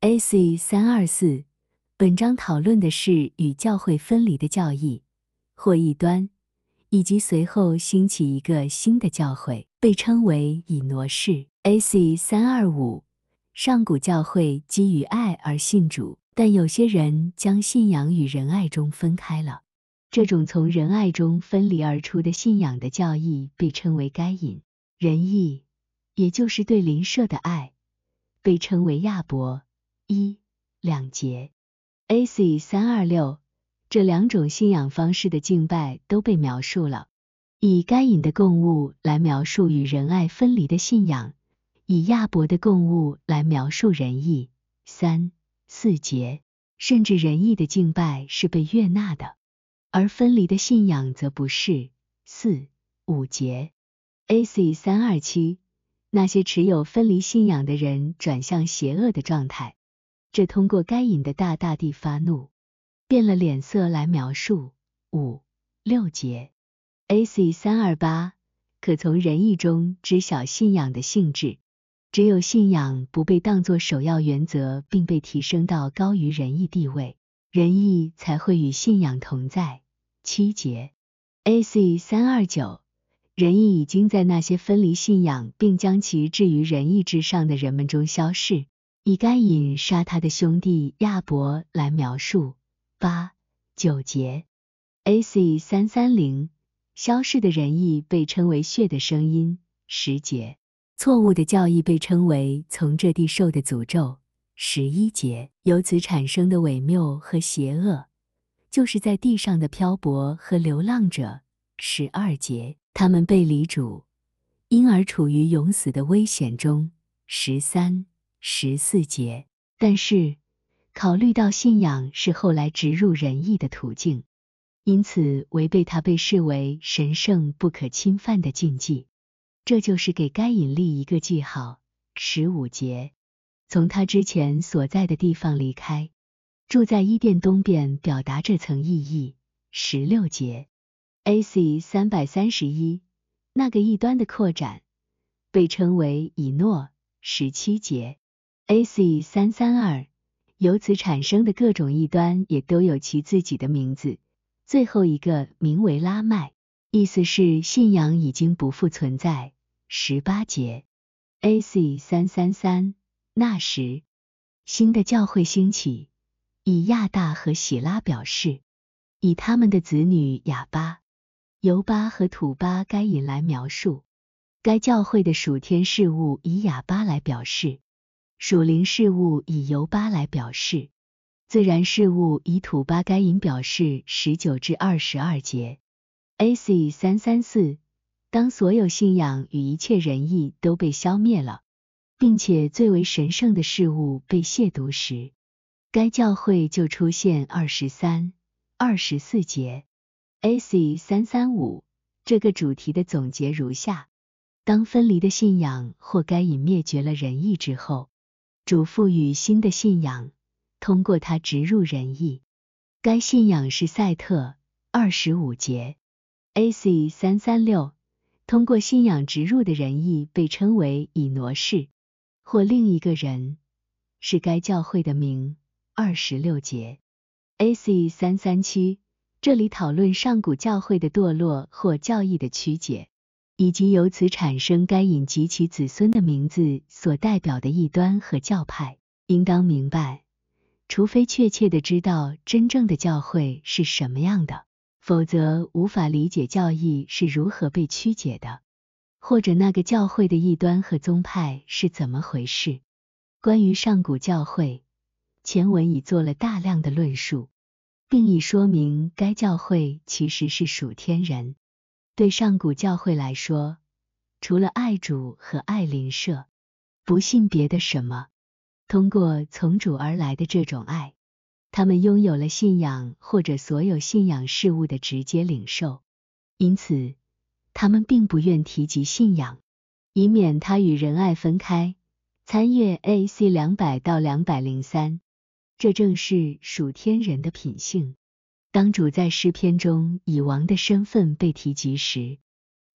A.C. 三二四，本章讨论的是与教会分离的教义或异端，以及随后兴起一个新的教会，被称为以挪士。A.C. 三二五，上古教会基于爱而信主，但有些人将信仰与仁爱中分开了。这种从仁爱中分离而出的信仰的教义被称为该隐。仁义，也就是对邻舍的爱，被称为亚伯。一两节，A.C. 三二六，这两种信仰方式的敬拜都被描述了，以该隐的供物来描述与仁爱分离的信仰，以亚伯的供物来描述仁义。三四节，甚至仁义的敬拜是被悦纳的，而分离的信仰则不是。四五节，A.C. 三二七，那些持有分离信仰的人转向邪恶的状态。这通过该隐的大大地发怒，变了脸色来描述。五六节，A.C. 三二八，可从仁义中知晓信仰的性质。只有信仰不被当作首要原则，并被提升到高于仁义地位，仁义才会与信仰同在。七节，A.C. 三二九，仁义已经在那些分离信仰并将其置于仁义之上的人们中消逝。以该隐杀他的兄弟亚伯来描述。八九节，A.C. 三三零消逝的仁义被称为血的声音。十节，错误的教义被称为从这地受的诅咒十一节，由此产生的伪谬和邪恶，就是在地上的漂泊和流浪者。十二节，他们被离主，因而处于永死的危险中。十三。十四节，但是考虑到信仰是后来植入仁义的途径，因此违背它被视为神圣不可侵犯的禁忌。这就是给该隐立一个记号。十五节，从他之前所在的地方离开，住在伊甸东边，表达这层意义。十六节，A.C. 三百三十一，那个异端的扩展被称为以诺。十七节。A.C. 三三二，由此产生的各种异端也都有其自己的名字。最后一个名为拉麦，意思是信仰已经不复存在。十八节，A.C. 三三三，那时新的教会兴起，以亚大和喜拉表示，以他们的子女亚巴、尤巴和土巴该隐来描述。该教会的属天事物以亚巴来表示。属灵事物以尤巴来表示，自然事物以土巴该隐表示。十九至二十二节，A.C. 三三四，当所有信仰与一切仁义都被消灭了，并且最为神圣的事物被亵渎时，该教会就出现。二十三、二十四节，A.C. 三三五，这个主题的总结如下：当分离的信仰或该隐灭绝了仁义之后。主赋予新的信仰，通过它植入仁义。该信仰是赛特二十五节，A.C. 三三六。通过信仰植入的仁义被称为以挪士或另一个人，是该教会的名。二十六节，A.C. 三三七。这里讨论上古教会的堕落或教义的曲解。以及由此产生该隐及其子孙的名字所代表的异端和教派，应当明白，除非确切的知道真正的教会是什么样的，否则无法理解教义是如何被曲解的，或者那个教会的异端和宗派是怎么回事。关于上古教会，前文已做了大量的论述，并已说明该教会其实是属天人。对上古教会来说，除了爱主和爱邻舍，不信别的什么。通过从主而来的这种爱，他们拥有了信仰或者所有信仰事物的直接领受。因此，他们并不愿提及信仰，以免它与仁爱分开。参阅 A.C. 两百到两百零三，这正是属天人的品性。当主在诗篇中以王的身份被提及时，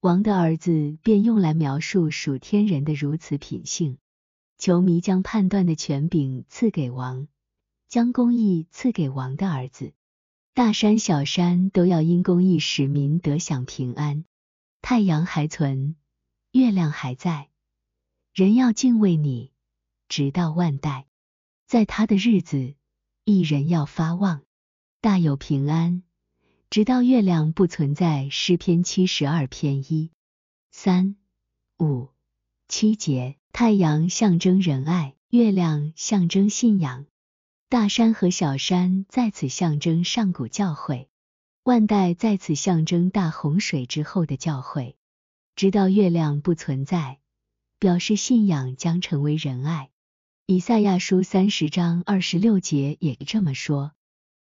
王的儿子便用来描述属天人的如此品性。球迷将判断的权柄赐给王，将公义赐给王的儿子。大山小山都要因公义使民得享平安。太阳还存，月亮还在，人要敬畏你，直到万代。在他的日子，一人要发旺，大有平安，直到月亮不存在。诗篇七十二篇一、三、五、七节。太阳象征仁爱，月亮象征信仰。大山和小山在此象征上古教会，万代在此象征大洪水之后的教会，直到月亮不存在，表示信仰将成为仁爱。以赛亚书三十章二十六节也这么说，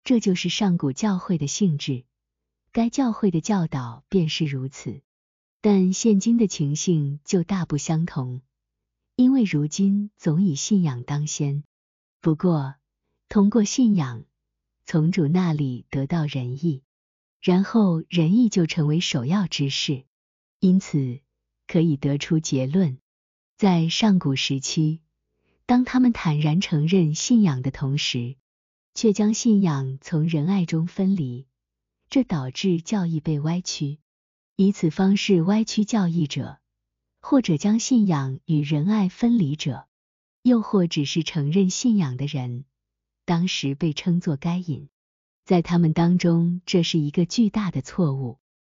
这就是上古教会的性质，该教会的教导便是如此。但现今的情形就大不相同，因为如今总以信仰当先。不过，通过信仰，从主那里得到仁义，然后仁义就成为首要之事。因此，可以得出结论：在上古时期，当他们坦然承认信仰的同时，却将信仰从仁爱中分离，这导致教义被歪曲。以此方式歪曲教义者，或者将信仰与仁爱分离者，又或只是承认信仰的人。当时被称作该隐，在他们当中，这是一个巨大的错误。